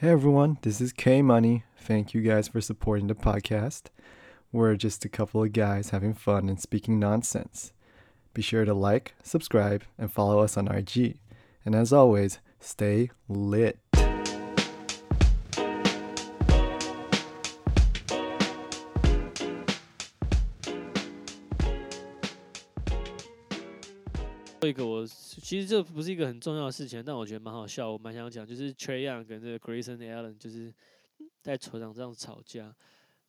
Hey everyone, this is K Money. Thank you guys for supporting the podcast. We're just a couple of guys having fun and speaking nonsense. Be sure to like, subscribe, and follow us on IG. And as always, stay lit. 一个我其实这不是一个很重要的事情，但我觉得蛮好笑，我蛮想讲，就是 Trey Young 跟这个 Grayson Allen 就是在球场上吵架，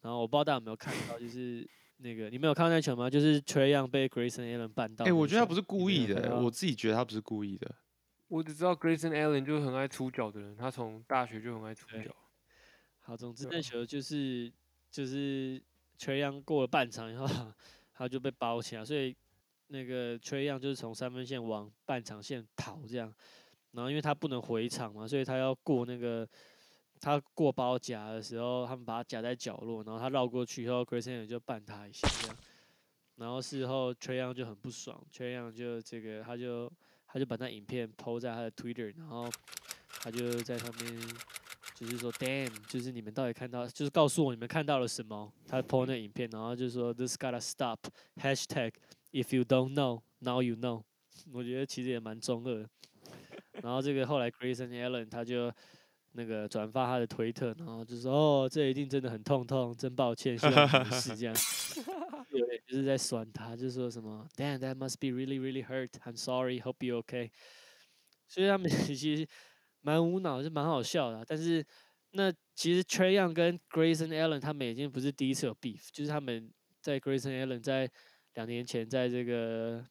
然后我不知道大家有没有看到，就是那个你没有看到那球吗？就是 Trey Young 被 Grayson Allen 绊到。哎、我觉得他不是故意的、我自己觉得他不是故意的。我只知道 Grayson Allen 就是很爱出脚的人，他从大学就很爱出脚。好，总之那球就是就是 Trey Young 过了半场以后，他就被包起来，所以那个 Trey Young 就是从三分线往半场线跑这样，然后因为他不能回场嘛，所以他要过那个他过包夹的时候，他们把他夹在角落，然后他绕过去以后，Grayson Allen 就绊他一下这样，然后事后 Trey Young 就很不爽，Trey Young 就这个他就他就把那影片 PO 在他的 Twitter，然后他就在上面就是说 Damn，就是你们到底看到，就是告诉我你们看到了什么。他 PO 那影片，然后就说 This gotta stop hashtag if you don't know now you know。我觉得其实也蛮中二的。然后这个后来 Grayson Allen 他就那个转发他的推特，然后就说哦，这一定真的很痛痛，真抱歉，希望你没事这样。有点就是在酸他，就说什么 Damn that must be really really hurt. I'm sorry, hope you okay. 所以他们其实蛮无脑，就蛮好笑的啊、但是那其实 Trey Young 跟 Grayson Allen 他们已经不是第一次有 beef，就是他们在 Grayson Allen 在两年前在这个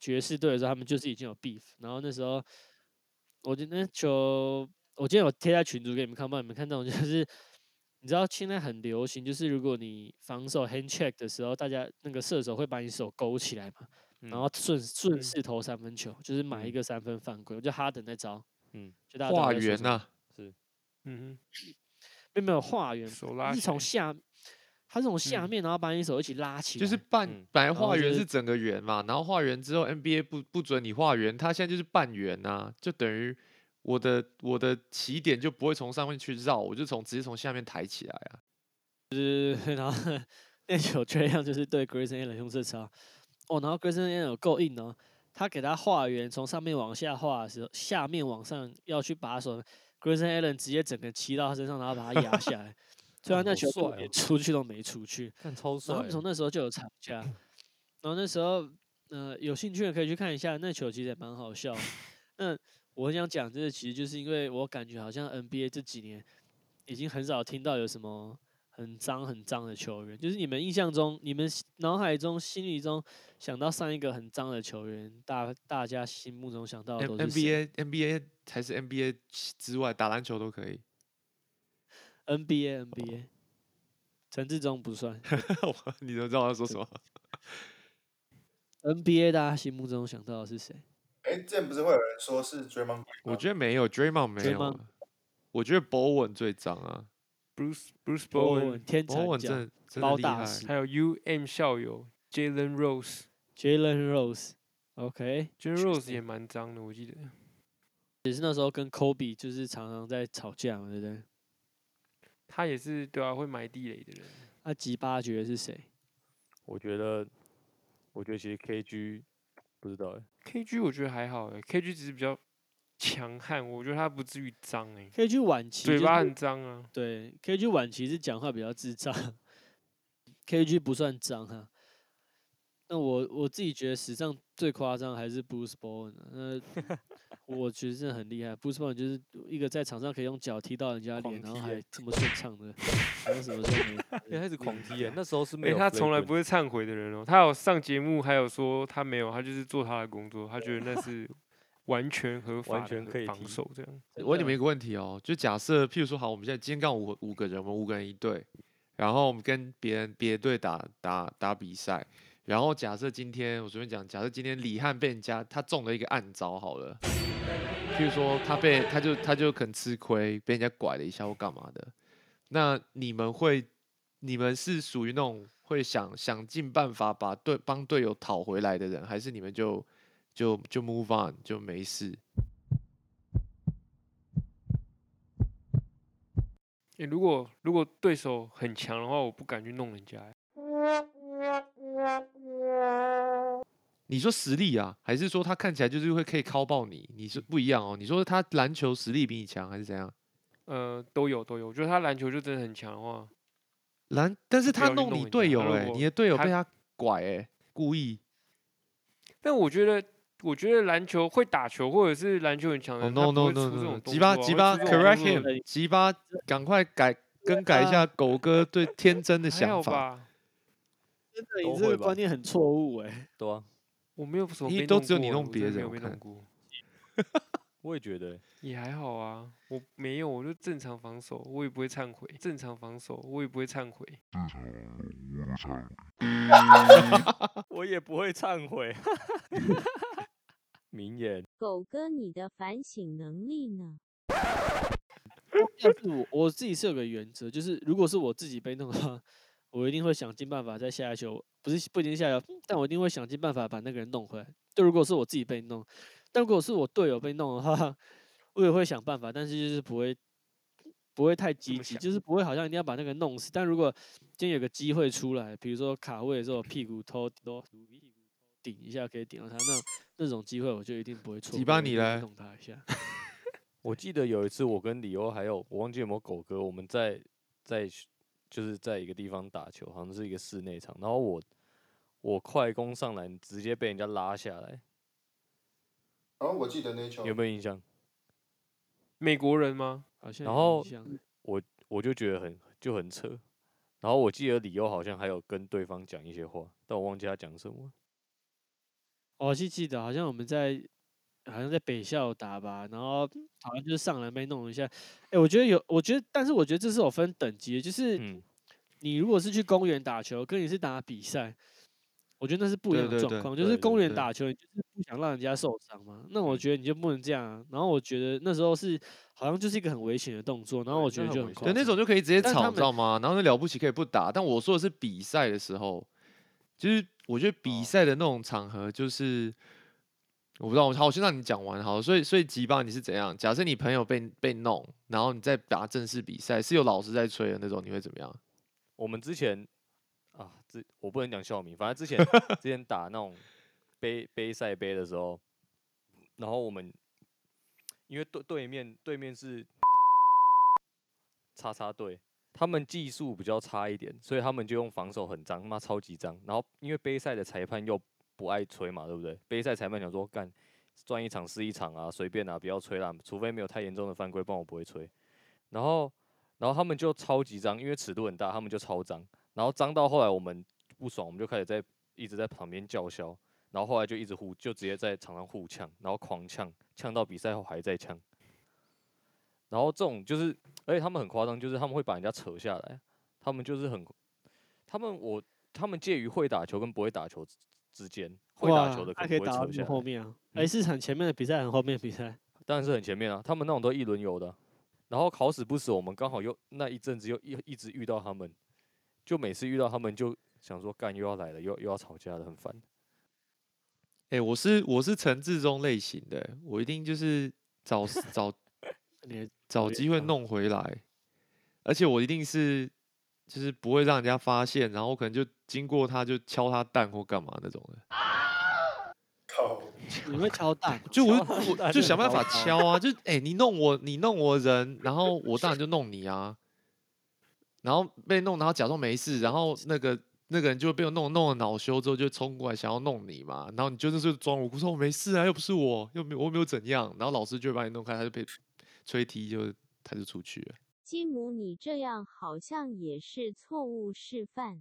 爵士队的时候，他们就是已经有 beef。然后那时候我觉得那球，我今天有贴在群组给你们看，帮你们看到，就是你知道现在很流行，就是如果你防守 hand check 的时候，大家那个射手会把你手勾起来嘛，然后顺顺嗯。势投三分球，就是买一嗯。个三分犯规。我觉得哈登那招，嗯，就大家化缘呐、嗯并没有化缘，是从下，他是从下嗯面，然后把你手一起拉起来，就是半、嗯本来然后就是化缘是整个圆嘛，然后画圆之后 NBA 不不准你画圆，他现在就是半圆呐、就等于我的我的起点就不会从上面去绕，我就从直接从下面抬起来啊。就 是然后那球这样就是对 Grayson Allen 用这招，哦，然后 Grayson Allen 有够硬哦，他给他画圆，从上面往下画的时候，下面往上要去把手，Grayson Allen 直接整个骑到他身上，然后把他压下来，虽然那球连出去都没出去，看超帅他们从那时候就有吵架，然后那时候呃有兴趣的可以去看一下，那球其实也蛮好笑。那我很想讲这个，其实就是因为我感觉好像 NBA 这几年已经很少听到有什么很脏很脏的球员，就是你们印象中、你们脑海中、心里中想到上一个很脏的球员，大大家心目中想到都是谁？NBA NBA 才是 NBA 之外，打篮球都可以。NBA NBA，陈志忠不算你都知道我要说什么？NBA，大家心目中想到的是谁？哎，之前不是会有人说是 Draymond？我觉得没有 Draymond 没有我觉得 Bowen 最脏啊 Bruce Bruce 波 Bowen，文天才，Bowen 将真的真的厉害。包大师还有 UM 校友 Jalen Rose，Jalen Jalen Rose，OK，、Rose 也蛮脏的，我记得。也是那时候跟 Kobe 就是常常在吵架嘛，对不对？他也是对啊，会埋地雷的人。那吉巴觉得是谁？我觉得，我觉得其实 KG 不知道哎，KG 我觉得还好哎，KG 只是比较强悍，我觉得他不至于脏哎，KG 晚期就是嘴巴很脏啊。对，KG 晚期是讲话比较智障，KG 不算脏哈。那我我自己觉得史上最夸张还是 Bruce Bowen 啊，那 我觉得真的很厉害。Bruce Bowen 就是一个在场上可以用脚踢到人家脸，然后还这么顺畅的，还有什么时候没 因为他一直狂踢耶，耶。那时候是没哎、有他从来不会忏悔的人哦。他有上节目，还有说他没有，他就是做他的工作，他觉得那是完全合法完全可以防守这样。我问你们一个问题哦，就假设，譬如说，好，我们现在今天刚好五五个人，我们五个人一队，然后我们跟别人别的队打打打比赛，然后假设今天我随便讲，假设今天李汉被人家他中了一个暗招好了，譬如说他被他就他就可能吃亏，被人家拐了一下或干嘛的，那你们会你们是属于那种会想想尽办法把队帮队友讨回来的人，还是你们就就就 move on 就没事？欸如果如果对手很强的话，我不敢去弄人家。你说实力啊，还是说他看起来就是会可以敲爆你？你是不一样哦。你说他篮球实力比你强，还是怎样？呃，都有都有。我觉得他篮球就真的很强的话，篮，但是他弄你队友哎、你的队友被他拐哎、故意。但我觉得，我觉得篮球会打球或者是篮球很强的哦、人，他 no 不 no 会 no 吉巴吉巴 correct him，吉巴赶快改更改一下 狗哥对天真的想法。真的，你这个观念很错误哎。对啊，我没有什么你被弄都只有你弄别人我看被弄过，我也觉得欸，也还好啊。我没有，我就正常防守，我也不会忏悔。正常防守，我也不会忏悔。我也不会忏悔。名言，狗哥，你的反省能力呢？要是我我自己是有个原则，就是如果是我自己被弄的话，我一定会想尽办法在下一球，不是不一定下一球，但我一定会想尽办法把那个人弄回来。就如果是我自己被弄，但如果是我队友被弄的话，我也会想办法，但是就是不会不会太积极，就是不会好像一定要把那个弄死。但如果今天有个机会出来，比如说卡位的时候屁股偷都顶一下可以顶到他，那那种机会我就一定不会错过。吉巴我一定会你来弄他一下。我记得有一次我跟李欧还有我忘记有没有狗哥，我们在在就是在一个地方打球，好像是一个室内场，然后我我快攻上篮，直接被人家拉下来，然后我记得那球有没有印象？美国人吗？好像然后我我就觉得很就很扯。然后我记得李欧好像还有跟对方讲一些话，但我忘记他讲什么了。我是记得好像我们在好像在北校打吧，然后好像就是上篮被弄一下。哎、我觉得有，我觉得，但是我觉得这是有分等级的，就是嗯，你如果是去公园打球，跟你是打比赛，我觉得那是不一样的状况。就是公园打球，你就是不想让人家受伤嘛。那我嗯觉得你就不能这样啊。然后我觉得那时候是好像就是一个很危险的动作，然后我觉得就很对，那种就可以直接吵，你知道吗？然后那了不起可以不打，但我说的是比赛的时候，就是我觉得比哦赛的那种场合，就是、我不知道，我好，我先让你讲完好。所以，所以吉巴你是怎样？假设你朋友被被弄，然后你再打正式比赛，是有老师在吹的那种，你会怎么样？我们之前啊，这我不能讲校名，反正之前 之前打那种杯杯赛杯的时候，然后我们因为对对面对面是叉叉队，他们技术比较差一点，所以他们就用防守很脏，妈超级脏。然后因为杯赛的裁判又不爱吹嘛，对不对？杯赛裁判讲说干赚一场是一场啊，随便啊，不要吹啦，除非没有太严重的犯规，不然我不会吹。然后然后他们就超级脏，因为尺度很大，他们就超脏。然后脏到后来我们不爽，我们就开始在一直在旁边叫嚣，然后后来就一直互，就直接在场上互呛，然后狂呛，呛到比赛后还在呛。然后这种就是，而且他们很夸张，就是他们会把人家扯下来，他们就是很，他们我他们介于会打球跟不会打球之之间，会打球的可以打下来，后面啊？嗯哎、是很前面的比赛，很后面的比赛。当然是很前面啊，他们那种都一轮游的啊。然后好死不死，我们刚好又那一阵子又一一直遇到他们，就每次遇到他们就想说干又要来了，又又要吵架了，很烦。哎、我是我是陈志忠类型的，我一定就是找 找找机会弄回来，而且我一定是就是不会让人家发现，然后可能就经过他就敲他蛋或干嘛那种的，靠，你会敲蛋哦，就我就我就想办法敲啊，就哎、你弄我你弄我人，然后我当然就弄你啊，然后被弄，然后假装没事，然后那个那个人就被我弄弄了恼羞之后就冲过来想要弄你嘛，然后你就是装无辜说我没事啊，又不是我，又没有我又没有怎样，然后老师就会把你弄开，他就被吹踢就他就出去了。继母，你这样好像也是错误示范。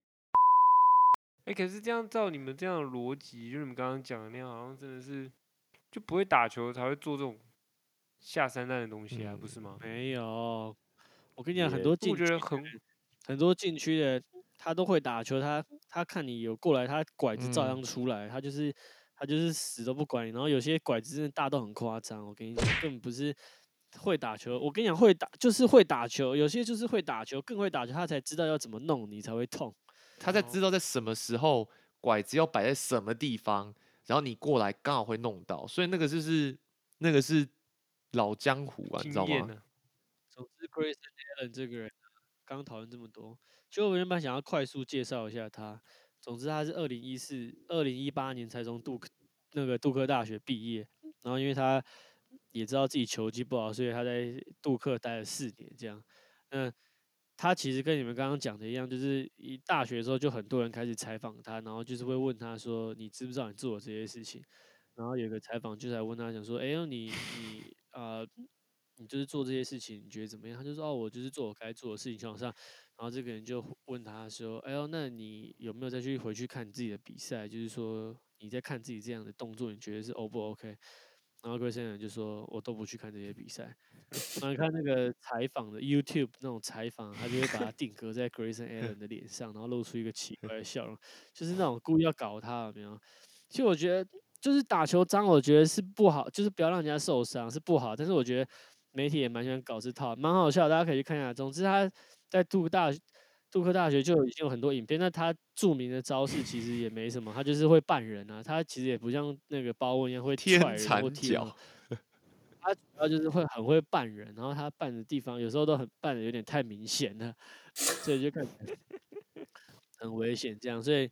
哎、可是这样照你们这样的逻辑，就你们刚刚讲的那样，好像真的是就不会打球才会做这种下三滥的东西啊，不是吗？没有。我跟你讲，很多我禁区的觉得很很多禁区的他都会打球，他他看你有过来，他拐子照嗯样出来，他就是他就是死都不管你。然后有些拐子真的大到很夸张，我跟你讲，根本不是会打球。我跟你讲，会打就是会打球，有些就是会打球，更会打球，他才知道要怎么弄你才会痛。他在哦知道在什么时候拐子要摆在什么地方，然后你过来刚好会弄到，所以那个就是那个是老江湖啊，你知道吗？总之，Grayson Allen 这个人刚讨论这么多，就我原本想要快速介绍一下他。总之，他是二零一四、二零一八年才从杜克那个杜克大学毕业，然后因为他也知道自己球技不好，所以他在杜克待了四年。这样，那他其实跟你们刚刚讲的一样，就是一大学的时候就很多人开始采访他，然后就是会问他说：“你知不知道你做这些事情？”然后有个采访就在问他，讲说：“哎呦，你你啊。”你就是做这些事情，你觉得怎么样？他就说哦，我就是做我该做的事情，就往上。然后这个人就问他说：“哎呦，那你有没有再去回去看你自己的比赛？就是说你在看自己这样的动作，你觉得是 O 不 OK？” 然后 Grayson 就说：“我都不去看这些比赛。”然后看那个采访的 YouTube 那种采访，他就会把它定格在 Grayson Allen 的脸上，然后露出一个奇怪的笑容，就是那种故意要搞他，有没有？其实我觉得，就是打球脏，我觉得是不好，就是不要让人家受伤是不好。但是我觉得。媒体也蛮喜欢搞这套，蛮好笑，大家可以去看一下。总之，他在杜大杜克大学就已经有很多影片。那他著名的招式其实也没什么，他就是会扮人啊。他其实也不像那个包文一样会踹人或踢人，他主要就是会很会扮人，然后他扮的地方有时候都很扮的有点太明显了，所以就看 很危险这样。所以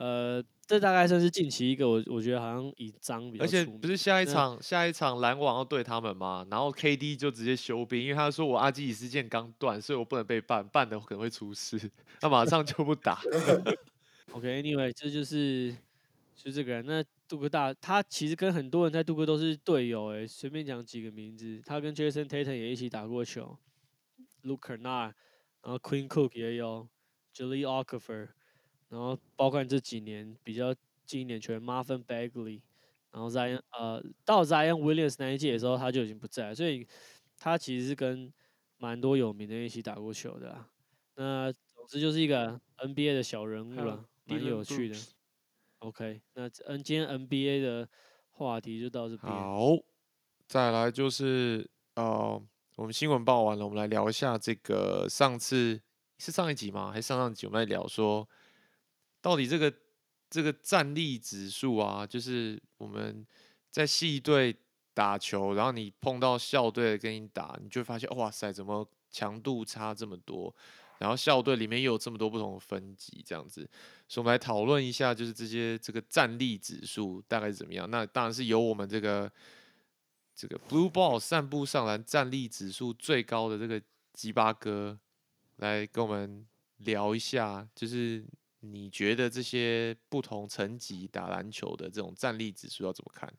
呃。这大概算是近期一个我我觉得好像以脏比较，而且不是下一场下一场篮网要对他们吗？然后 KD 就直接休兵，因为他说我阿基里斯腱刚断，所以我不能被办，办的可能会出事，他马上就不打。OK，Anyway，这就是就这个人。那杜克大他其实跟很多人在杜克都是队友哎，随便讲几个名字，他跟 Jason Tatum 也一起打过球，Luke Kennard，然后 Queen Cook 也有，Julie Okafor。然后包括这几年比较近一点球员 Marvin Bagley，然后 Zion 呃到 Zion Williams 那一届的时候他就已经不在，所以他其实是跟蛮多有名的一起打过球的。那总之就是一个 NBA 的小人物了，蛮有趣的。OK，那 N 今天 NBA 的话题就到这边。好，再来就是呃我们新闻报完了，我们来聊一下这个上次是上一集吗？还是上上集我们在聊说。到底这个这个战力指数啊，就是我们在系队打球，然后你碰到校队跟你打，你就发现哇塞，怎么强度差这么多？然后校队里面又有这么多不同的分级，这样子，所以我们来讨论一下，就是这些这个战力指数大概是怎么样？那当然是由我们这个这个 Blue Ball 散步上篮战力指数最高的这个吉巴哥来跟我们聊一下，就是。你觉得这些不同层级打篮球的这种战力指数要怎么看？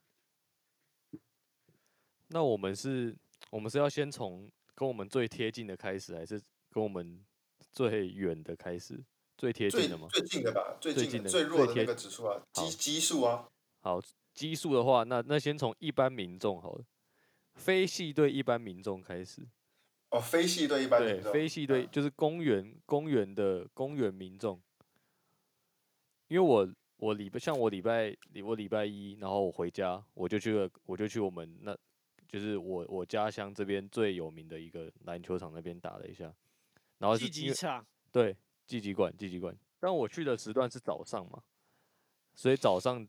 那我们是，我们是要先从跟我们最贴近的开始，还是跟我们最远的开始？最贴近的吗？最近的吧，最近的、最弱的那个指数啊，基基数啊。好，基数的话，那那先从一般民众好了，非系对一般民众开始。哦，非系对一般民众。对，非系队就是公园公园的公园民众。因为我我礼拜像我礼拜我礼拜一，然后我回家，我就去了，我就去我们那，就是我我家乡这边最有名的一个篮球场那边打了一下，然后是积极场，对，积极馆，积极馆。但我去的时段是早上嘛，所以早上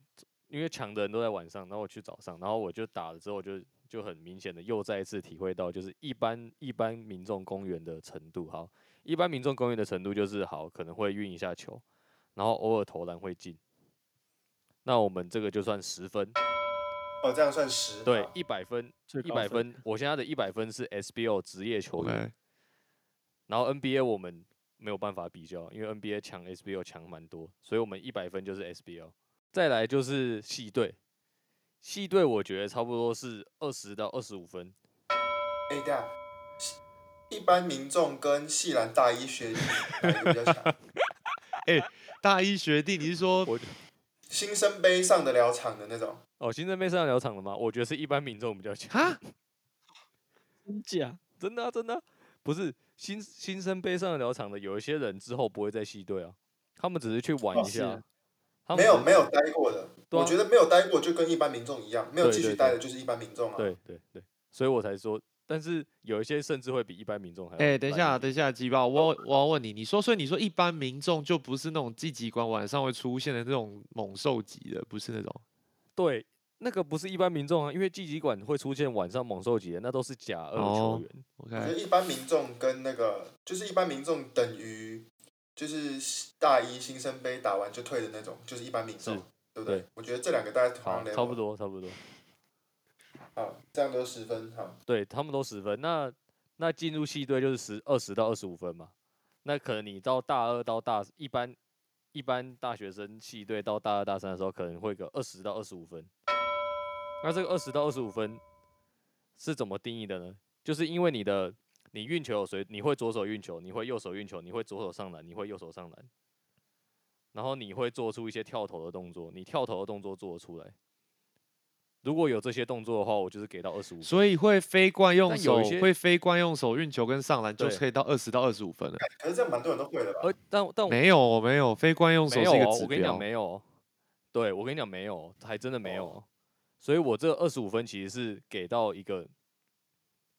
因为抢的人都在晚上，然后我去早上，然后我就打了之后就就很明显的又再一次体会到，就是一般一般民众公园的程度，好，一般民众公园的程度就是好，可能会运一下球。然后偶尔投篮会进，那我们这个就算十分。哦，这样算十。对，一百分，一百分。我现在的一百分是 SBO 职业球员。然后 NBA 我们没有办法比较，因为 NBA 强 SBO 强蛮多，所以我们一百分就是 SBO。再来就是系队，系队我觉得差不多是二十到二十五分。哎，对啊，一般民众跟系篮大一学比较强？哎。大一学弟，你是说新生杯上得了场的那种？哦，新生杯上得了场的吗？我觉得是一般民众比较强。哈？真假？真的啊，真的。不是新新生杯上得了场的，有一些人之后不会再系队啊，他们只是去玩一下。没有没有待过的，我觉得没有待过就跟一般民众一样，没有继续待的就是一般民众啊。对对对，所以我才说。但是有一些甚至会比一般民众还……哎，等一下，等一下，鸡巴，我我要问你，你说，所以你说一般民众就不是那种积极馆晚上会出现的那种猛兽级的，不是那种？对，那个不是一般民众啊，因为季集馆会出现晚上猛兽级的，那都是假二球哦员。我觉得 OK，一般民众跟那个，就是一般民众等于就是大一新生杯打完就退的那种，就是一般民众，对不对对？我觉得这两个大概同好样差不。多，差不多。好，这样都十分。好，对他们都十分，那那进入系队就是十二十到二十五分嘛。那可能你到大二到大一般一般大学生系队到大二大三的时候，可能会个二十到二十五分。那这个二十到二十五分是怎么定义的呢？就是因为你的你运球有谁你会左手运球，你会右手运球，你会左手上篮，你会右手上篮，然后你会做出一些跳投的动作，你跳投的动作做得出来。如果有这些动作的话，我就是给到二十五。所以会非惯用手会非惯用手运球跟上篮就是可以到二十到二十五分了。可是这样蛮多人都会的吧？呃，但但我没有没有，非惯用手是一个指我跟你讲标。没有哦，对我跟你讲没有哦，还真的没有哦。所以我这二十五分其实是给到一个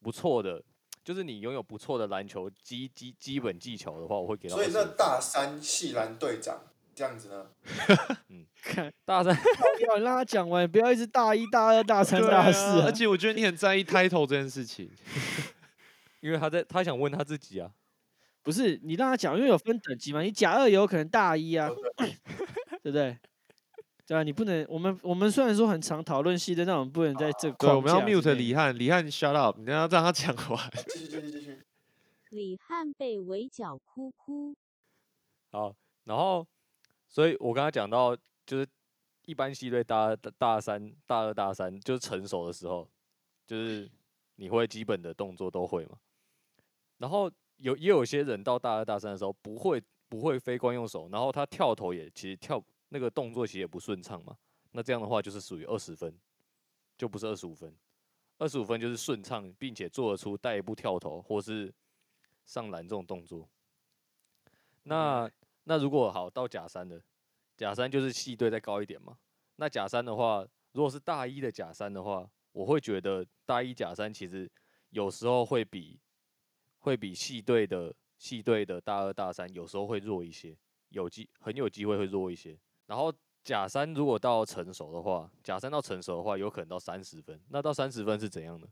不错的，就是你拥有不错的篮球基基基本技巧的话，我会给到所以那。大三系篮队长这样子呢？看，大三 不要让他讲完，不要一直大一、大二、大三、大四啊，啊而。且我觉得你很在意 title 这件事情。因为他在他想问他自己啊，不是你让他讲，因为有分等级嘛，你甲二也有可能大一啊，对不对？对啊，你不能，我们我们虽然说很常讨论系的，但我们不能在这个对，我们要 mute 李汉，李汉 shut up，你要让他讲完。继续继续继续。李汉被围剿哭哭。好，然后所以我刚刚讲到，就是一般系队大大大三、大二、大三，就是成熟的时候，就是你会基本的动作都会嘛。然后有也有些人到大二、大三的时候不会不会非惯用手，然后他跳投也其实跳那个动作其实也不顺畅嘛。那这样的话就是属于二十分，就不是二十五分。二十五分就是顺畅，并且做得出带一步跳投或是上篮这种动作。那那如果好到假三的，假三就是系队再高一点嘛。那假三的话，如果是大一的假三的话，我会觉得大一假三其实有时候会比会比系队的系队的大二大三有时候会弱一些，有机很有机会会弱一些。然后假三如果到成熟的话，假三到成熟的话，有可能到三十分。那到三十分是怎样的？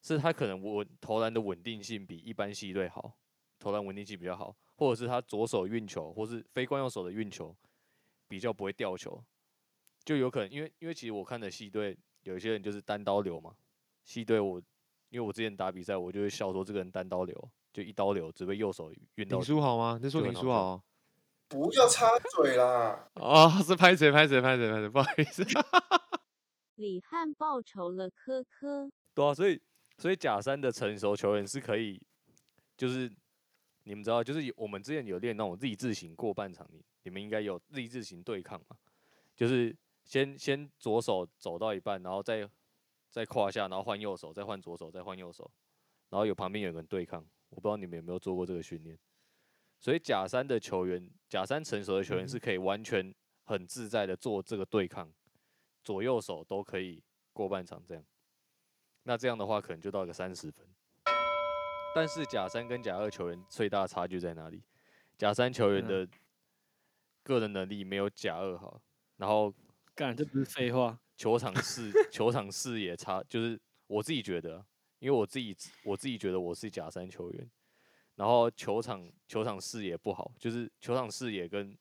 是他可能稳投篮的稳定性比一般系队好，投篮稳定性比较好，或者是他左手运球，或是非惯用手的运球比较不会掉球，就有可能因为因为其实我看的系队有一些人就是单刀流嘛，系队我因为我之前打比赛，我就会笑说这个人单刀流，就一刀流只被右手运到林书豪吗？你在说就很好笑林书豪啊？不要插嘴啦！哦，是拍谁拍谁拍谁拍谁，不好意思。李汉报仇了，科科。对啊，所以所以假山的成熟球员是可以，就是你们知道，就是我们之前有练那种 Z 字形过半场，你你们应该有 Z 字形对抗嘛？就是先先左手走到一半，然后再再胯下，然后换右手，再换左手，再换右手，然后有旁边有个人对抗。我不知道你们有没有做过这个训练。所以假三的球员，假三成熟的球员是可以完全很自在的做这个对抗，左右手都可以过半场这样。那这样的话，可能就到个三十分。但是甲三跟甲二球员最大的差距在哪里？甲三球员嗯的个人能力没有甲二好，然后干，这不是废话。球场视球场视野差，就是我自己觉得啊，因为我自己我自己觉得我是甲三球员，然后球场球场视野不好，就是球场视野跟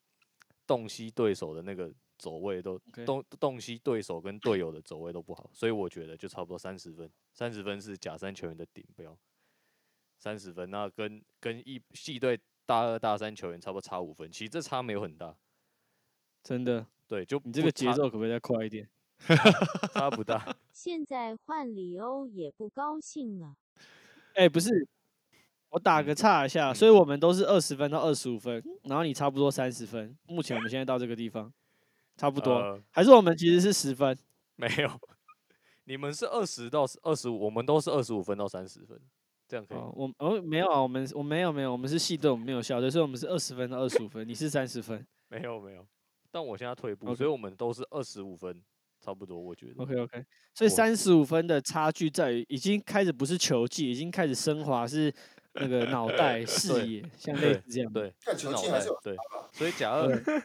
洞悉对手的那个走位都洞洞悉对手跟队友的走位都不好，所以我觉得就差不多三十分，三十分是甲三球员的顶标，三十分，那跟跟一系队大二大三球员差不多差五分，其实这差没有很大，真的，对，就你这个节奏可不可以再快一点？差不大。现在换里欧也不高兴了。哎、不是，我打嗯个岔一下，所以我们都是二十分到二十五分，然后你差不多三十分。目前我们现在到这个地方，差不多，呃还是我们其实是十分？没有，你们是二十到二十五，我们都是二十五分到三十分，这样可以。哦，我哦没有啊，我们我没有没有，我们是系队，我们没有校队，所以我们是二十分到二十五分，你是三十分。没有没有，但我现在退步所以我们都是二十五分，差不多，我觉得。OK OK，所以我三十五分的差距在于已经开始不是球技，已经开始升华是那个脑袋 视野，像类对似这样。对，看是脑袋球技还是有对，所以甲二对对，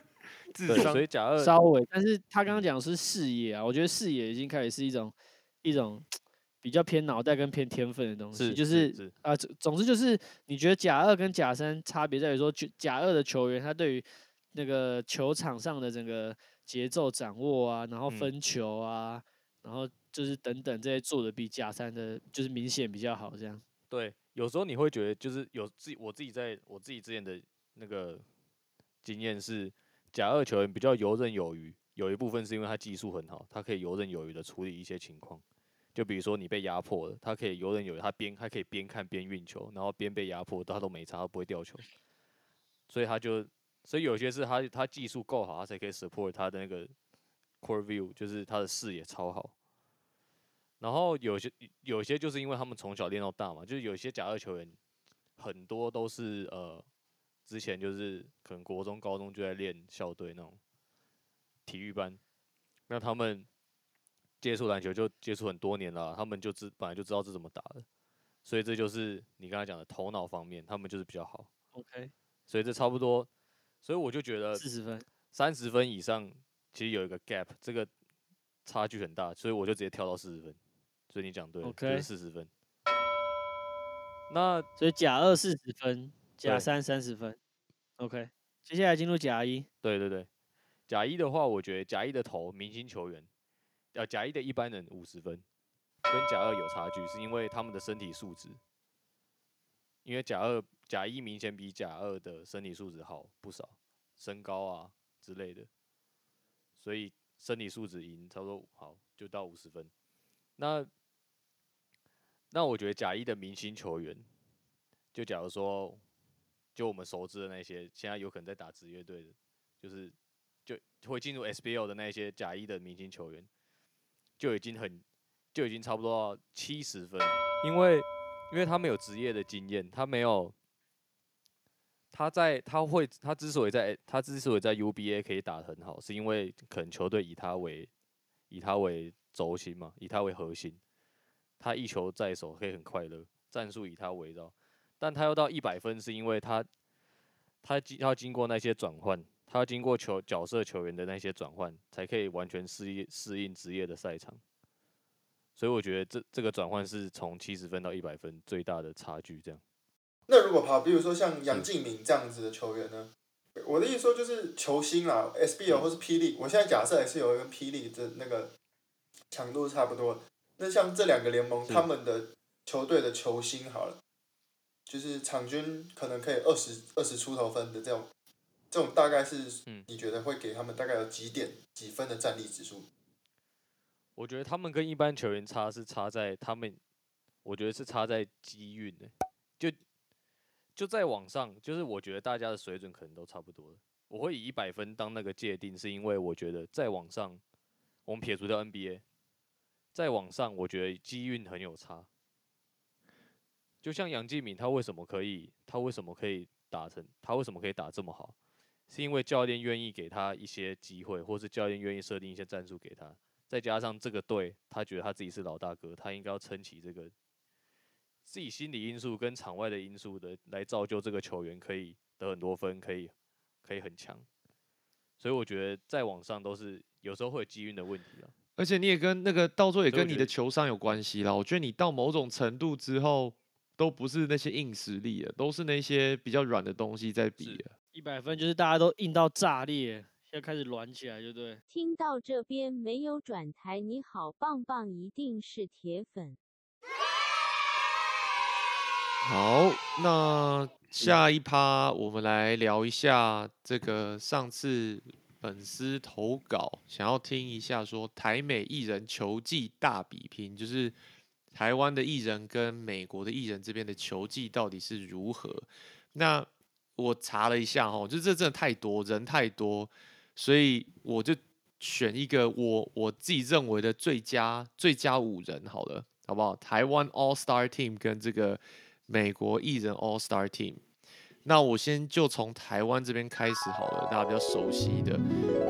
智商所以假二稍微，但是他刚刚讲的是视野啊，我觉得视野已经开始是一种一种比较偏脑袋跟偏天分的东西，是就是是啊，总总之就是你觉得甲二跟甲三差别在于说，甲甲二的球员他对于那个球场上的整个节奏掌握啊，然后嗯分球啊，然后就是等等这些做的比甲三的就是明显比较好，这样。对，有时候你会觉得就是有自己我自己在我自己之前的那个经验是，甲二球员比较游刃有余，有一部分是因为他技术很好，他可以游刃有余的处理一些情况。就比如说你被压迫了，他可以游刃有余，他边他可以边看边运球，然后边被压迫，他都没差，他不会掉球。所以他就，所以有些是他他技术够好，他才可以 support 他的那个 core view，就是他的视野超好。然后有些有些就是因为他们从小练到大嘛，就是有些甲二球员很多都是呃，之前就是可能国中、高中就在练校队那种体育班，那他们接触篮球就接触很多年了啊，他们就知本来就知道是怎么打的，所以这就是你刚才讲的头脑方面，他们就是比较好，OK，所以这差不多，所以我就觉得四十分，三十分以上其实有一个 gap，这个差距很大，所以我就直接跳到四十分。所以你讲对了 OK 是四十分。那所以甲二四十分，甲三三十分。OK，接下来进入甲一。对对对，甲一的话，我觉得甲一的头明星球员，呃，甲一的一般人五十分，跟甲二有差距，是因为他们的身体素质，因为甲二甲一明显比甲二的身体素质好不少，身高啊之类的，所以身体素质赢差不多好就到五十分。那那我觉得甲一的明星球员，就假如说，就我们熟知的那些，现在有可能在打职业队的，就是就会进入 SBL 的那些甲一的明星球员，就已经很就已经差不多七十分，因为因为他没有职业的经验，他没有他在他会他之所以在他之所以在 UBA 可以打得很好，是因为可能球队以他为以他为轴心嘛，以他为核心，他一球在手可以很快乐，战术以他围绕。但他要到一百分，是因为他他经要经过那些转换，他要经过球角色球员的那些转换，才可以完全适应适应职业的赛场。所以我觉得这这个转换是从七十分到一百分最大的差距，这样。那如果跑，比如说像杨敬敏这样子的球员呢？我的意思说就是球星啦，SBL 或是霹雳，我现在假设也是有一跟霹雳的那个强度差不多。那像这两个联盟，他们的球队的球星好了，就是场均可能可以二十二十出头分的这种，这种大概是嗯你觉得会给他们大概有几点几分的战力指数？我觉得他们跟一般球员差是差在他们，我觉得是差在机运的，就就在网上，就是我觉得大家的水准可能都差不多了。我会以一百分当那个界定，是因为我觉得在网上，我们撇除掉 NBA，在网上我觉得机运很有差。就像杨敬敏，他为什么可以，他为什么可以打成，他为什么可以打这么好，是因为教练愿意给他一些机会，或是教练愿意设定一些战术给他。再加上这个队，他觉得他自己是老大哥，他应该要撑起这个自己心理因素跟场外的因素的，来造就这个球员可以得很多分，可以可以很强。所以我觉得在网上都是有时候会有机运的问题啊。而且你也跟那个到时候也跟你的球商有关系啦。我觉得你到某种程度之后，都不是那些硬实力了，都是那些比较软的东西在比了。一百分就是大家都硬到炸裂，现在开始软起来，就对。听到这边没有转台，你好棒棒，一定是铁粉。好，那下一趴我们来聊一下这个上次粉丝投稿，想要听一下说台美艺人球技大比拼，就是台湾的艺人跟美国的艺人这边的球技到底是如何？那我查了一下哦，就这真的太多人太多，所以我就选一个我我自己认为的最佳最佳五人好了，好不好？台湾 All Star Team 跟这个美国艺人 All Star Team。那我先就从台湾这边开始好了，大家比较熟悉的。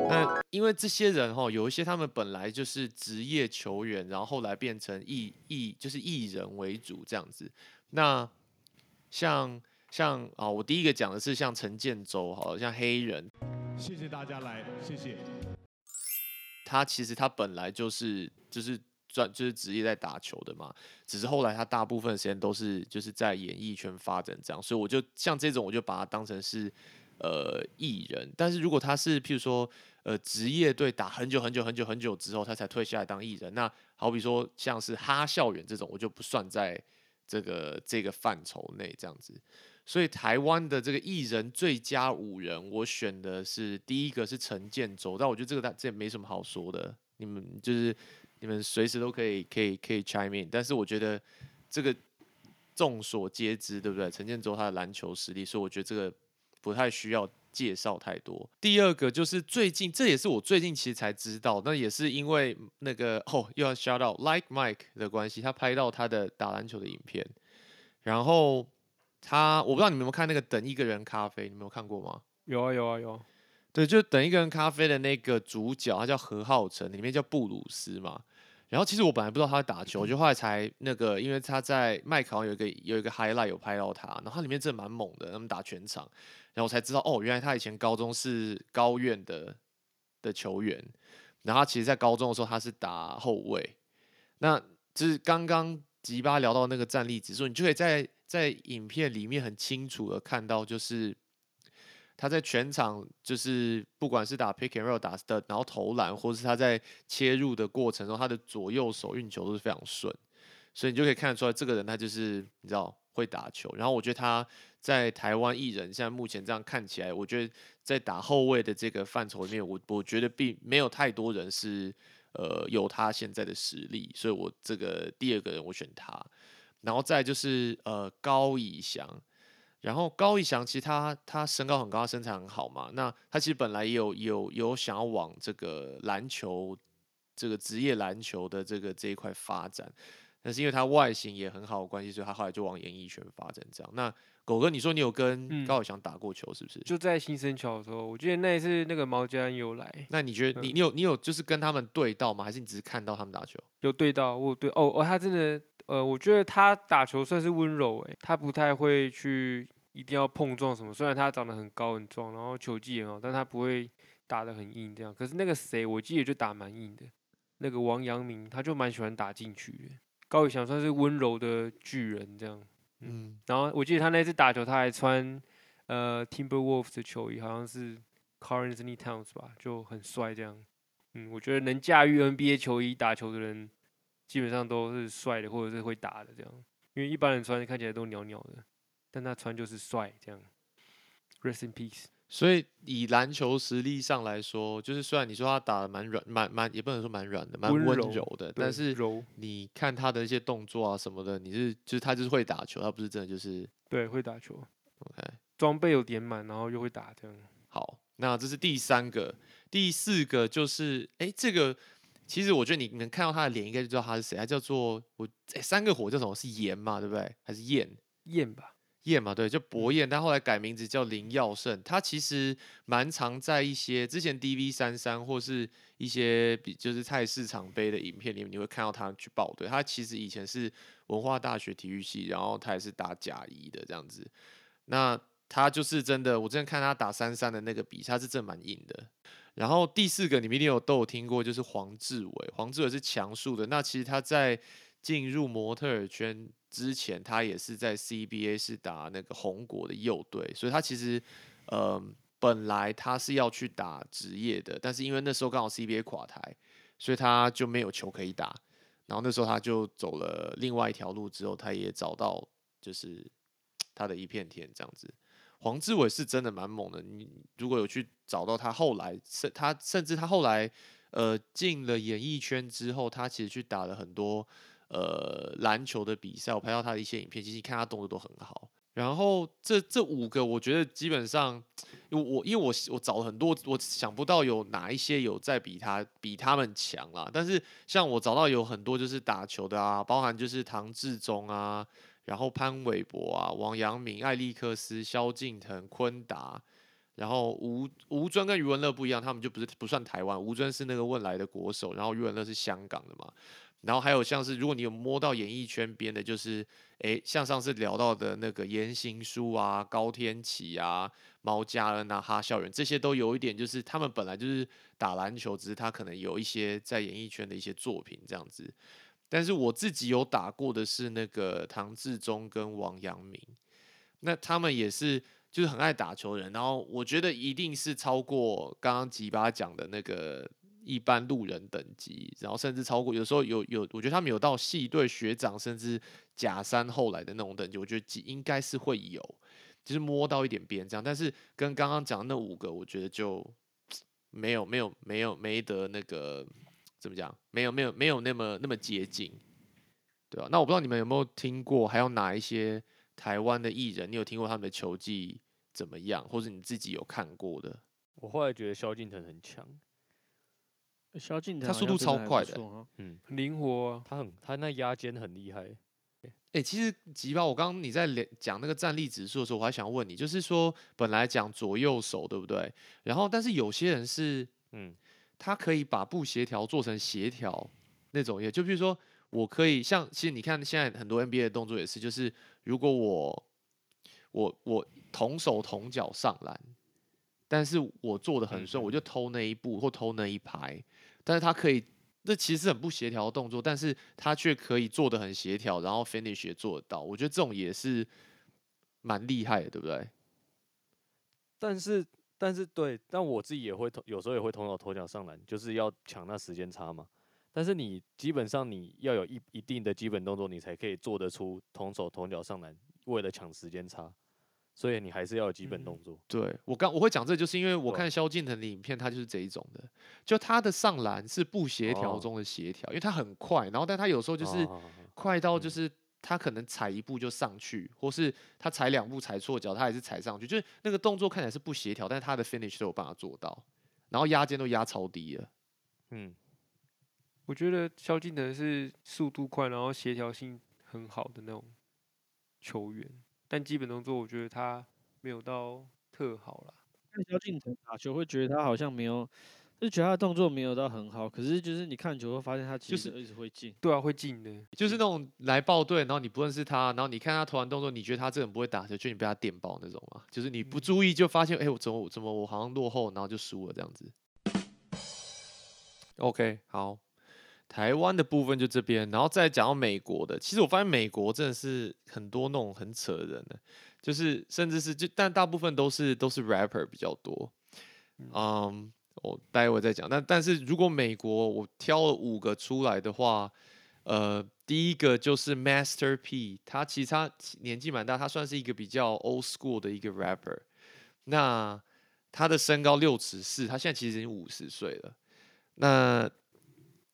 那因为这些人哈，有一些他们本来就是职业球员，然后后来变成艺艺就是艺人为主这样子。那像像啊，我第一个讲的是像陈建州，好像黑人，谢谢大家来，谢谢。他其实他本来就是就是专就是职业在打球的嘛，只是后来他大部分时间都是就是在演艺圈发展这样，所以我就像这种我就把他当成是呃艺人，但是如果他是譬如说呃职业队打很久很久很久很久之后他才退下来当艺人，那好比说像是哈校园这种，我就不算在这个这个范畴内这样子。所以台湾的这个艺人最佳五人，我选的是第一个是陈建州，但我觉得这个他这也没什么好说的，你们就是你们随时都可以可以可以 chime in，但是我觉得这个众所皆知，对不对？陈建州他的篮球实力，所以我觉得这个不太需要介绍太多。第二个就是最近，这也是我最近其实才知道，那也是因为那个哦又要 shout out Like Mike 的关系，他拍到他的打篮球的影片，然后。他我不知道你们有没有看那个等一个人咖啡，你们有看过吗？有啊有啊有。对，就等一个人咖啡的那个主角，他叫何浩晨，里面叫布鲁斯嘛。然后其实我本来不知道他在打球，我就后来才那个，因为他在麦考有一个有一个 highlight 有拍到他，然后他里面真的蛮猛的，他们打全场，然后我才知道哦，原来他以前高中是高院的的球员，然后他其实在高中的时候他是打后卫。那就是刚刚吉巴聊到那个战力指数，你就可以在。在影片里面很清楚的看到，就是他在全场，就是不管是打 pick and roll 打的，然后投篮，或是他在切入的过程中，他的左右手运球都是非常顺，所以你就可以看得出来，这个人他就是你知道会打球。然后我觉得他在台湾艺人现在目前这样看起来，我觉得在打后卫的这个范畴里面，我我觉得并没有太多人是呃有他现在的实力，所以我这个第二个人我选他。然后再就是呃高以翔，然后高以翔其实他他身高很高，他身材很好嘛。那他其实本来也有有有想要往这个篮球这个职业篮球的这个这一块发展，但是因为他外形也很好的关系，所以他后来就往演艺圈发展。这样，那狗哥，你说你有跟高以翔打过球是不是？就在新生桥的时候，我记得那一次那个毛家有来。那你觉得你你有你有就是跟他们对到吗？还是你只是看到他们打球？有对到，我对哦哦，他真的。呃，我觉得他打球算是温柔诶，他不太会去一定要碰撞什么。虽然他长得很高很壮，然后球技也好，但他不会打得很硬这样。可是那个谁，我记得就打蛮硬的。那个王阳明，他就蛮喜欢打进去的。高宇翔算是温柔的巨人这样。嗯。然后我记得他那次打球，他还穿呃 Timberwolves 的球衣，好像是 c a r n s l y Towns 吧，就很帅这样。嗯，我觉得能驾驭 NBA 球衣打球的人。基本上都是帅的，或者是会打的这样，因为一般人穿看起来都鸟鸟的，但他穿就是帅这样。Rest in peace。所以以篮球实力上来说，就是虽然你说他打的蛮软，蛮蛮也不能说蛮软的，蛮温柔的，但是你看他的一些动作啊什么的，你是就是他就是会打球，他不是真的就是对会打球。OK，装备有点满，然后又会打这样。好，那这是第三个，第四个就是哎这个。其实我觉得你能看到他的脸，应该就知道他是谁。他叫做我三个火叫什么？是炎嘛，对不对？还是焰？焰吧，燕嘛，对，就博彦。但后来改名字叫林耀胜。他其实蛮常在一些之前 DV 三三或是一些比就是菜市场杯的影片里面，你会看到他去报队。他其实以前是文化大学体育系，然后他也是打甲一的这样子。那他就是真的，我之前看他打三三的那个比赛，是真蛮硬的。然后第四个，你们一定有都有听过，就是黄志伟。黄志伟是强数的。那其实他在进入模特儿圈之前，他也是在 CBA 是打那个红国的右队，所以他其实呃本来他是要去打职业的，但是因为那时候刚好 CBA 垮台，所以他就没有球可以打。然后那时候他就走了另外一条路，之后他也找到就是他的一片天这样子。黄志伟是真的蛮猛的，你如果有去找到他后来，甚他甚至他后来，呃，进了演艺圈之后，他其实去打了很多呃篮球的比赛，我拍到他的一些影片，其实看他动作都很好。然后这这五个，我觉得基本上，因为我因为我我找了很多，我想不到有哪一些有在比他比他们强啦。但是像我找到有很多就是打球的啊，包含就是唐志忠啊。然后潘玮柏啊，王阳明、艾利克斯、萧敬腾、昆达，然后吴吴尊跟余文乐不一样，他们就不是不算台湾，吴尊是那个问来的国手，然后余文乐是香港的嘛。然后还有像是如果你有摸到演艺圈边的，就是诶，像上次聊到的那个言行书啊、高天启啊、毛家恩啊、哈校园，这些都有一点就是他们本来就是打篮球，只是他可能有一些在演艺圈的一些作品这样子。但是我自己有打过的是那个唐志忠跟王阳明，那他们也是就是很爱打球的人，然后我觉得一定是超过刚刚吉巴讲的那个一般路人等级，然后甚至超过有时候有有，我觉得他们有到系队学长甚至假山后来的那种等级，我觉得应该是会有，就是摸到一点边这样，但是跟刚刚讲的那五个，我觉得就没有没有没有没得那个。怎么讲？没有没有没有那么那么接近，对啊，那我不知道你们有没有听过，还有哪一些台湾的艺人，你有听过他们的球技怎么样，或者你自己有看过的？我后来觉得萧敬腾很强，萧敬腾他速度超快的，嗯，灵活啊，他很他那压肩很厉害。哎，其实吉巴，我刚刚你在讲那个战力指数的时候，我还想问你，就是说本来讲左右手对不对？然后但是有些人是嗯。他可以把不协调做成协调那种，也就比如说，我可以像，其实你看现在很多 NBA 的动作也是，就是如果我我我同手同脚上篮，但是我做的很顺，我就偷那一步或偷那一排，但是他可以，这其实很不协调的动作，但是他却可以做的很协调，然后 finish 也做得到，我觉得这种也是蛮厉害的，对不对？但是。但是对，但我自己也会有时候也会同手同脚上篮，就是要抢那时间差嘛。但是你基本上你要有一一定的基本动作，你才可以做得出同手同脚上篮，为了抢时间差，所以你还是要有基本动作。对我刚我会讲这，就是因为我看萧敬腾的影片，他就是这一种的，就他的上篮是不协调中的协调，因为他很快，然后但他有时候就是快到就是。他可能踩一步就上去，或是他踩两步踩错脚，他还是踩上去，就是那个动作看起来是不协调，但是他的 finish 都有办法做到，然后压肩都压超低了。嗯，我觉得萧敬腾是速度快，然后协调性很好的那种球员，但基本动作我觉得他没有到特好啦。看萧敬腾打球会觉得他好像没有。就觉得他的动作没有到很好，可是就是你看球会发现他其实一直会进。对啊，会进的。就是那种来报队，然后你不认识他，然后你看他投完动作，你觉得他这人不会打球，就你被他电爆那种嘛。就是你不注意就发现，哎，我怎么怎么我好像落后，然后就输了这样子。OK，好，台湾的部分就这边，然后再讲到美国的。其实我发现美国真的是很多那种很扯的人的，就是甚至是就但大部分都是都是 rapper 比较多，嗯。我待会再讲，但但是如果美国我挑了五个出来的话，呃，第一个就是 Master P，他其实他年纪蛮大，他算是一个比较 old school 的一个 rapper。那他的身高六尺四，他现在其实已经五十岁了。那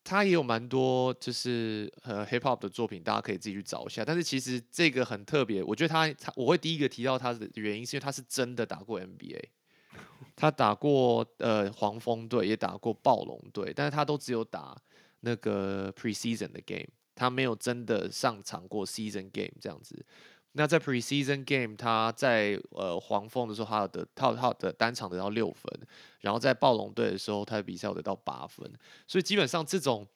他也有蛮多就是呃 hip hop 的作品，大家可以自己去找一下。但是其实这个很特别，我觉得他他我会第一个提到他的原因，是因为他是真的打过 NBA。他打过呃黄蜂队，也打过暴龙队，但是他都只有打那个 preseason 的 game，他没有真的上场过 season game 这样子。那在 preseason game，他在呃黄蜂的时候，他的他他的单场得到六分，然后在暴龙队的时候，他的比赛得到八分。所以基本上这种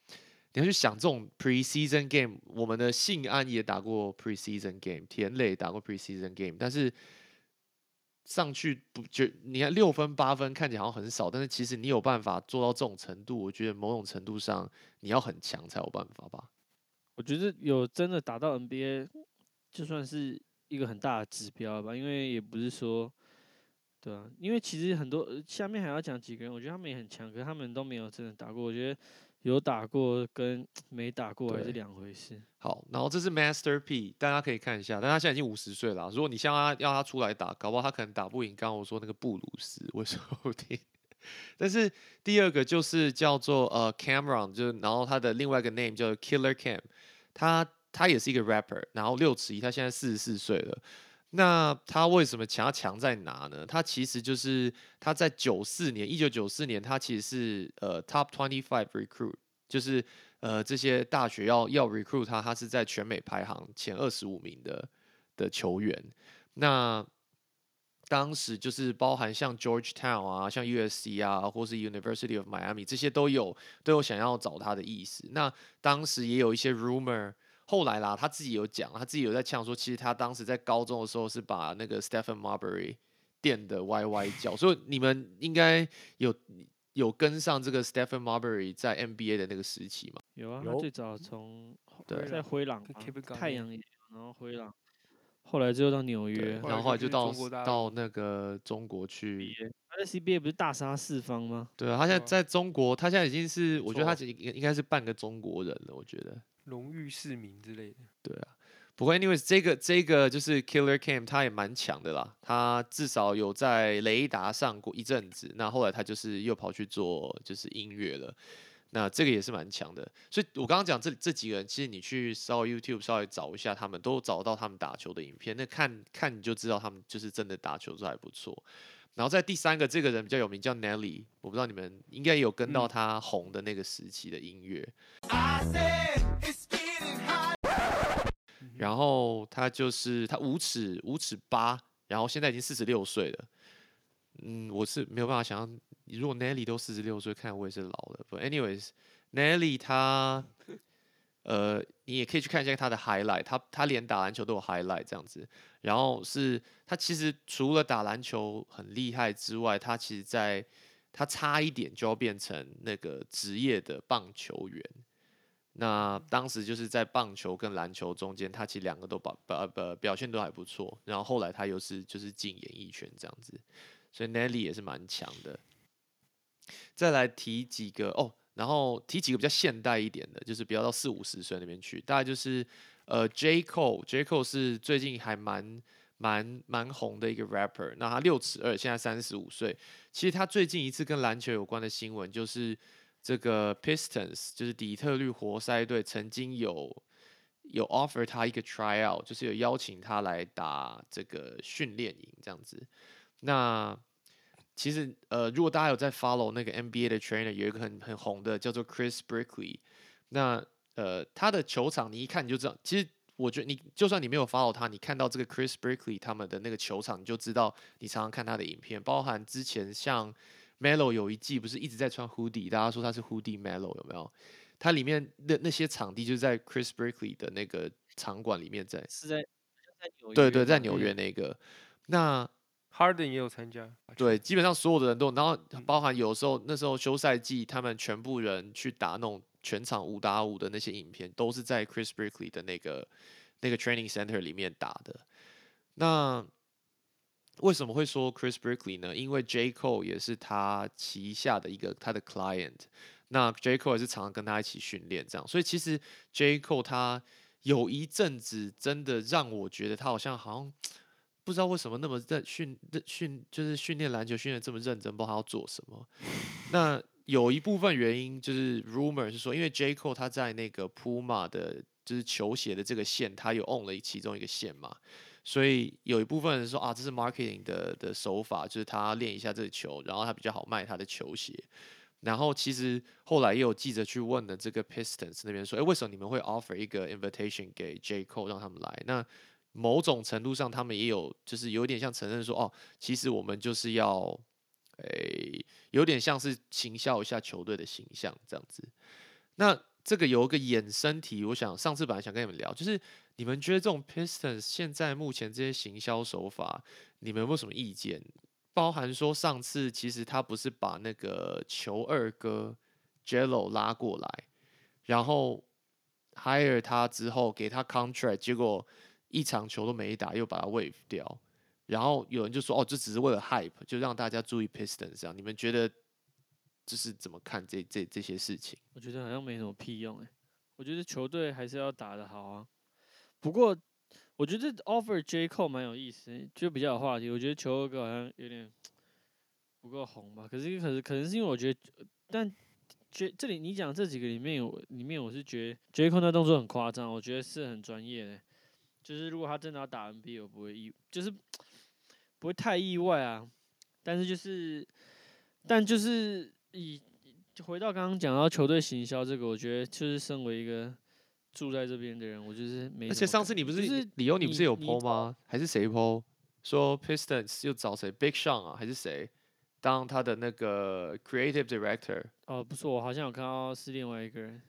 你要去想这种 preseason game，我们的信安也打过 preseason game，田磊打过 preseason game，但是。上去不就你看六分八分看起来好像很少，但是其实你有办法做到这种程度，我觉得某种程度上你要很强才有办法吧。我觉得有真的打到 NBA，就算是一个很大的指标吧，因为也不是说，对啊，因为其实很多下面还要讲几个人，我觉得他们也很强，可是他们都没有真的打过。我觉得。有打过跟 没打过还是两回事。好，然后这是 Master P，大家可以看一下，但他现在已经五十岁了。如果你像他要他出来打，搞不好他可能打不赢。刚刚我说那个布鲁斯，我说不定。但是第二个就是叫做呃 Cameron，就是然后他的另外一个 name 叫 Killer Cam，他他也是一个 rapper，然后六尺一，他现在四十四岁了。那他为什么强？强在哪呢？他其实就是他在九四年，一九九四年，他其实是呃 top twenty five recruit，就是呃这些大学要要 recruit 他，他是在全美排行前二十五名的的球员。那当时就是包含像 Georgetown 啊、像 USC 啊，或是 University of Miami 这些都有都有想要找他的意思。那当时也有一些 rumor，后来啦，他自己有讲，他自己有在呛说，其实他当时在高中的时候是把那个 Stephen Marbury 电的歪歪叫，所以你们应该有有跟上这个 Stephen Marbury 在 NBA 的那个时期嘛？有啊，他最早从对在灰狼太阳，然后灰狼，后来最后到纽约，然后后来就到到那个中国去，他在 CBA 不是大杀四方吗？对啊，他现在在中国，他现在已经是，我觉得他错应应该是半个中国人了，我觉得。荣誉市民之类的。对啊，不过 anyways，这个这个就是 Killer Cam，他也蛮强的啦。他至少有在雷达上过一阵子，那后来他就是又跑去做就是音乐了。那这个也是蛮强的，所以我刚刚讲这这几个人，其实你去稍微 YouTube 稍微找一下，他们都找到他们打球的影片，那看看你就知道他们就是真的打球都还不错。然后在第三个，这个人比较有名，叫 Nelly，我不知道你们应该有跟到嗯他红的那个时期的音乐。然后他就是他五尺五尺八，然后现在已经四十六岁了。嗯，我是没有办法想象，如果 Nelly 都四十六岁，看来我也是老了。But anyways，Nelly 他呃，你也可以去看一下他的 highlight，他他连打篮球都有 highlight 这样子。然后是他其实除了打篮球很厉害之外，他其实在他差一点就要变成那个职业的棒球员。那当时就是在棒球跟篮球中间，他其实两个都表表表表现都还不错。然后后来他又是就是进演艺圈这样子，所以 Nelly 也是蛮强的。再来提几个哦，然后提几个比较现代一点的，就是比较到四五十岁那边去，大概就是呃 J Cole，J Cole 是最近还蛮蛮蛮红的一个 rapper，那他六尺二，现在三十五岁。其实他最近一次跟篮球有关的新闻就是。这个 Pistons 就是底特律活塞队曾经有有 offer 他一个 tryout，就是有邀请他来打这个训练营这样子。那其实呃，如果大家有在 follow 那个 NBA 的 trainer，有一个很很红的叫做 Chris Brickley。那呃，他的球场你一看你就知道，其实我觉得你就算你没有 follow 他，你看到这个 Chris Brickley 他们的那个球场，你就知道你常常看他的影片，包含之前像。Melo 有一季不是一直在穿 hoodie，大家说他是 hoodie Melo 有没有？它里面那那些场地就是在 Chris Brickley 的那个场馆里面在，是在在纽约对对，在嘛纽约那个。那 Harden 也有参加，对，基本上所有的人都，然后包含有时候那时候休赛季，他们全部人去打那种全场五打五的那些影片，都是在 Chris Brickley 的那个那个 training center 里面打的。那为什么会说 Chris Brickley 呢？因为 J. Cole 也是他旗下的一个他的 client，那 J. Cole 也是常常跟他一起训练这样，所以其实 J. Cole 他有一阵子真的让我觉得他好像好像 不知道为什么那么认训训就是训练篮球训练这么认真，不知道他要做什么。那有一部分原因就是 rumor 是说，因为 J Cole 他在那个 Puma 的就是球鞋的这个线，他有 on 了其中一个线嘛。所以有一部分人说啊，这是 marketing 的的手法，就是他练一下这个球，然后他比较好卖他的球鞋。然后其实后来也有记者去问了这个 Pistons 那边说，哎，为什么你们会 offer 一个 invitation 给 J Cole 让他们来？那某种程度上，他们也有就是有点像承认说，哦，其实我们就是要，诶，有点像是行销一下球队的形象这样子。那这个有一个衍生题，我想上次本来想跟你们聊，就是你们觉得这种 Pistons 现在目前这些行销手法，你们有没有什么意见？包含说上次其实他不是把那个球二哥 Jello 拉过来，然后 hire 他之后给他 contract，结果一场球都没打，又把他 wave 掉。然后有人就说：“哦，这只是为了 hype，就让大家注意 Pistons 这样。”你们觉得就是怎么看这这这些事情？我觉得好像没什么屁用哎、我觉得球队还是要打得好啊。不过我觉得 offer J Cole 蛮有意思，就比较有话题。我觉得球哥好像有点不够红吧，可是可是可能是因为我觉得，但 J 这里你讲这几个里面有里面我是觉得 J Cole 那动作很夸张，我觉得是很专业的。就是如果他真的要打 NBA，我不会意，就是不会太意外啊。但是就是，但就是以回到刚刚讲到球队行销这个，我觉得就是身为一个住在这边的人，我就是没。而且上次你不就是是理由你不是有你 PO 吗？还是谁 PO 说 Pistons 又找谁 Big Sean 啊还是谁当他的那个 Creative Director。哦，不是，我好像有看到是另外一个人。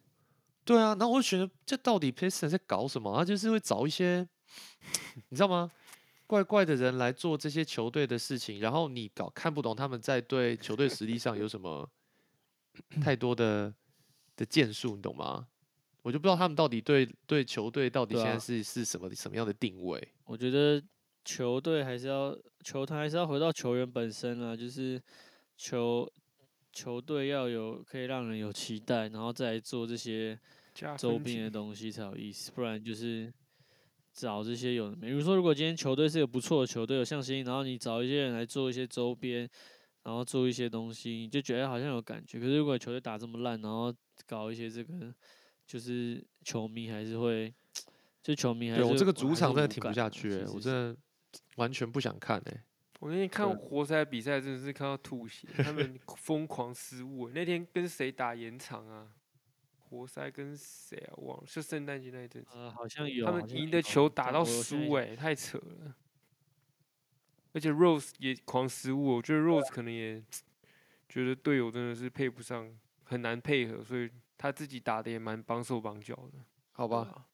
对啊，然后我就觉得这到底 Pistons 在搞什么？他就是会找一些，你知道吗？怪怪的人来做这些球队的事情，然后你搞看不懂他们在对球队实力上有什么太多的的建树，你懂吗？我就不知道他们到底对对球队到底现在是、是什么什么样的定位。我觉得球队还是要球团还是要回到球员本身啊，就是球球队要有可以让人有期待，然后再来做这些加周边的东西才有意思，不然就是找这些有的没。比如说，如果今天球队是个不错的球队，有向心，然后你找一些人来做一些周边，然后做一些东西，你就觉得好像有感觉。可是如果球队打这么烂，然后搞一些这个，就是球迷还是会，就球迷还是对我这个主场真的挺不下去、我真的完全不想看哎、我那天看活塞比赛，真的是看到吐血，他们 疯狂失误欸。那天跟谁打延长啊？活塞跟谁啊？忘了，是圣诞节那一阵子，呃，好像有他们赢的球打到输哎、太扯了。而且 Rose 也狂失误，我觉得 Rose 可能也 觉得队友真的是配不上，很难配合，所以他自己打的也蛮帮手帮脚的。好吧，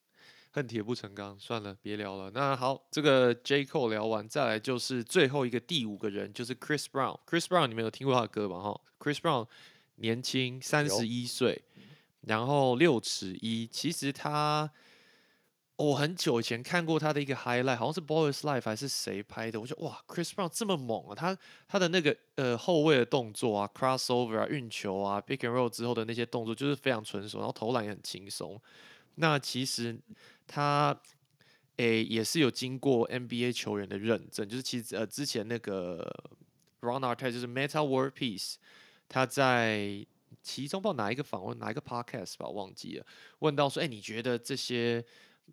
恨铁不成钢，算了，别聊了。那好，这个 J Cole 聊完，再来就是最后一个第五个人，就是 Chris Brown。Chris Brown 你们有听过他的歌吗？哈，Chris Brown 年轻，三十一岁，然后六尺一。其实他，我很久以前看过他的一个 highlight，好像是 Boys Life 还是谁拍的，我就哇，Chris Brown 这么猛啊！他他的那个呃后卫的动作啊，crossover 啊，运球啊，pick and roll 之后的那些动作就是非常纯熟，然后投篮也很轻松。那其实他诶也是有经过 NBA 球员的认证，就是其实呃之前那个 Ron Artest 就是 Meta World Peace，他在其中报哪一个访问哪一个 podcast 吧，忘记了，问到说，哎、你觉得这些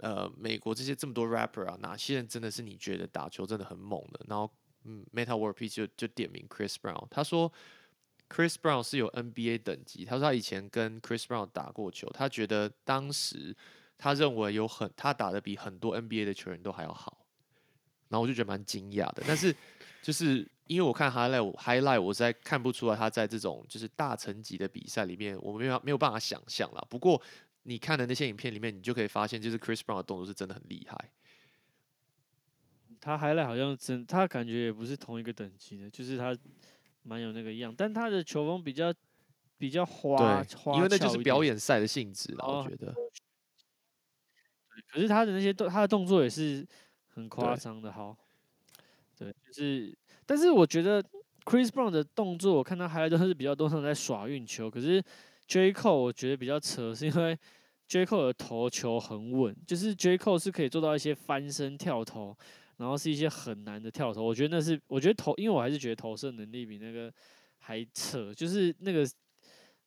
呃美国这些这么多 rapper 啊，哪些人真的是你觉得打球真的很猛的？然后嗯，Meta World Peace 就就点名 Chris Brown，他说。Chris Brown 是有 NBA 等级，他说他以前跟 Chris Brown 打过球，他觉得当时他认为有很他打的比很多 NBA 的球员都还要好，然后我就觉得蛮惊讶的。但是 就是因为我看 highlight 我 highlight 我实在看不出来他在这种就是大层级的比赛里面，我没有没有办法想象啦。不过你看的那些影片里面，你就可以发现，就是 Chris Brown 的动作是真的很厉害。他 highlight 好像真，他感觉也不是同一个等级的，就是他蛮有那个样，但他的球风比较比较花对，花因为那就是表演赛的性质啦，我哦觉得。可是他的那些动，他的动作也是很夸对张的好。对，就是，但是我觉得 Chris Brown 的动作，我看他还都是比较多上在耍运球，可是 J Cole 我觉得比较扯，是因为 J Cole 的投球很稳，就是 J Cole 是可以做到一些翻身跳投，然后是一些很难的跳投。我觉得那是，我觉得投，因为我还是觉得投射能力比那个还扯，就是那个。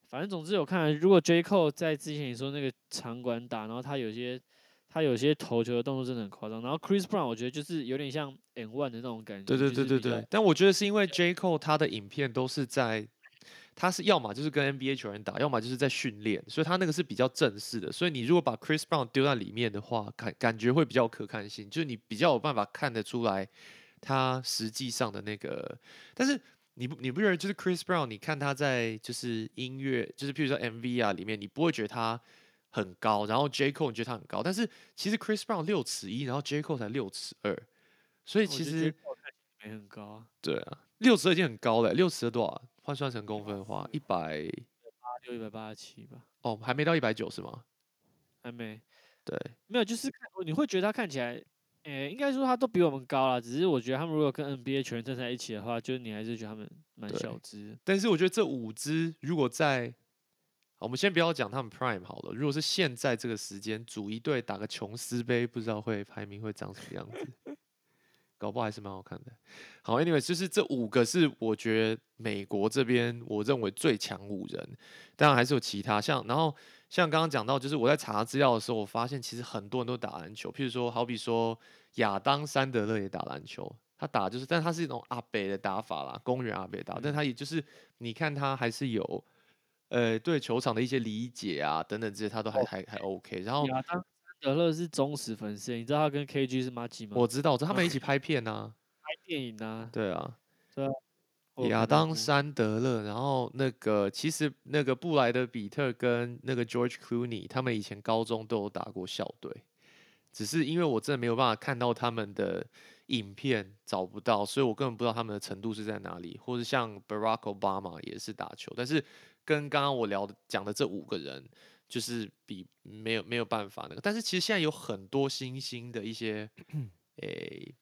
反正总之有看，如果 J Cole 在之前你说那个场馆打，然后他有些他有些投球的动作真的很夸张。然后 Chris Brown 我觉得就是有点像 N One 的那种感觉。对对对对对，但我觉得是因为 J Cole 他的影片都是在，他是要么就是跟 NBA 球员打，要么就是在训练，所以他那个是比较正式的。所以你如果把 Chris Brown 丢在里面的话，感感觉会比较有可看性，就是你比较有办法看得出来他实际上的那个。但是你不你不觉得就是 Chris Brown，你看他在就是音乐，就是譬如说 MV 啊里面，你不会觉得他很高，然后 J Cole 你觉得他很高，但是其实 Chris Brown 六尺一，然后 J Cole 才六尺二，所以其实没很高啊，对啊，六尺二已经很高了，六尺二多少啊？换算成公分的话，一百八六一百八十七吧，哦，还没到一百九是吗？还没对，没有，就是看你会觉得他看起来，诶、应该说他都比我们高啦。只是我觉得他们如果跟 NBA 球员站在一起的话，就是你还是觉得他们蛮小只。但是我觉得这五支如果在，好我们先不要讲他们 Prime 好了，如果是现在这个时间组一队打个琼斯杯，不知道会排名会长什么样子，搞不好还是蛮好看的。好，anyway，就是这五个是我觉得美国这边我认为最强五人，当然还是有其他像，然后像刚刚讲到，就是我在查资料的时候，我发现其实很多人都打篮球，譬如说，好比说亚当·山德勒也打篮球，他打就是，但他是一种阿北的打法啦，公园阿北打，但他也就是你看他还是有呃对球场的一些理解啊等等这些，他都还还还 OK。然后亚当·德勒是忠实粉丝，你知道他跟 KG 是妈鸡吗？我知道，我知道他们一起 拍片啊，拍电影啊，对啊，或亚可能是当山德勒，然后那个其实那个布莱德比特跟那个 George Clooney，他们以前高中都有打过校队，只是因为我真的没有办法看到他们的影片，找不到，所以我根本不知道他们的程度是在哪里。或者像 Barack Obama 也是打球，但是跟刚刚我聊的讲的这五个人，就是比没有没有办法那个。但是其实现在有很多新兴的一些，诶、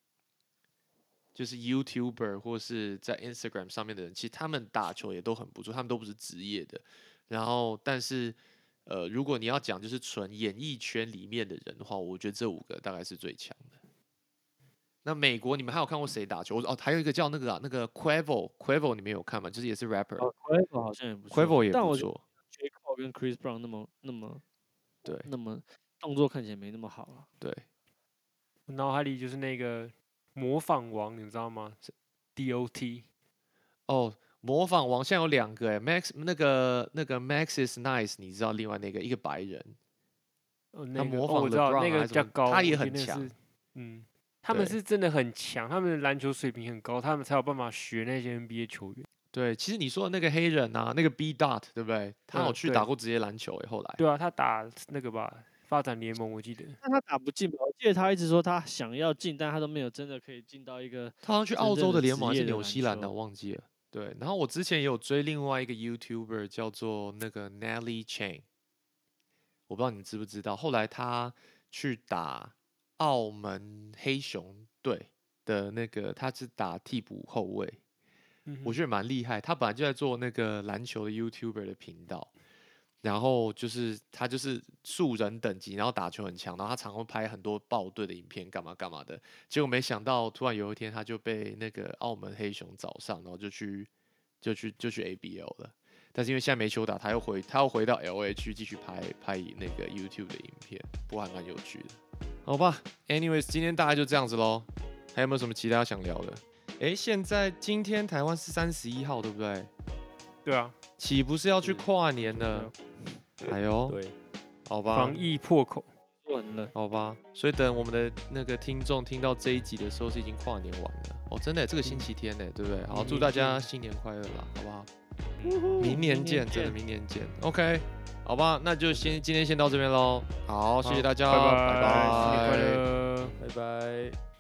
就是 YouTuber 或是在 Instagram 上面的人，其实他们打球也都很不错，他们都不是职业的。然后，但是，呃，如果你要讲就是纯演艺圈里面的人的话，我觉得这五个大概是最强的。那美国你们还有看过谁打球？哦，还有一个叫那个啊，那个 Quavo，Quavo 你们有看吗？就是也是 rapper，Quavo、哦 Quavo 好像也不错，也但我觉得不错。J Cole 跟 Chris Brown 那么那么对那么动作看起来没那么好啊。对，我脑海里就是那个模仿王，你知道吗？DOT，哦，模仿王现在有两个哎，Max 那个那个 Max is nice，你知道另外那个一个白人，哦，那个哦模仿我知道 LeBron 那个还是比较高，他也很强。嗯，他们是真的很强，他们的篮球水平很高，他们才有办法学那些 NBA 球员。对，其实你说的那个黑人啊，那个 B Dot 对不对？他有去打过职业篮球哎，后来。对啊，他打那个吧，发展联盟我记得。但他打不进吧？我记得他一直说他想要进，但他都没有真的可以进到一个他好像去澳洲的联盟还是纽西兰的，我忘记了。对，然后我之前也有追另外一个 YouTuber 叫做那个 Nelly Chang，我不知道你知不知道。后来他去打澳门黑熊队的那个，他是打替补后卫，嗯我觉得蛮厉害。他本来就在做那个篮球的 YouTuber 的频道，然后就是他就是素人等级，然后打球很强，然后他常会拍很多爆队的影片，干嘛干嘛的。结果没想到，突然有一天他就被那个澳门黑熊找上，然后就去就去就去 ABL 了。但是因为现在没球打，他又回他又回到 LA 去继续拍拍那个 YouTube 的影片，不过还蛮有趣的。好吧，anyways，今天大概就这样子喽。还有没有什么其他想聊的？诶，现在今天台湾是三十一号，对不对？对啊，岂不是要去跨年了？哎呦，对，好吧防，疫破口。稳了。好吧，所以等我们的那个听众听到这一集的时候，是已经跨年完了哦，真的，这个星期天呢，对不对？好，祝大家新年快乐啦，好不好？明明年见，真的明年见。OK，好吧，那就先今天先到这边喽。好，谢谢大家，拜拜拜，新年快拜乐。拜拜。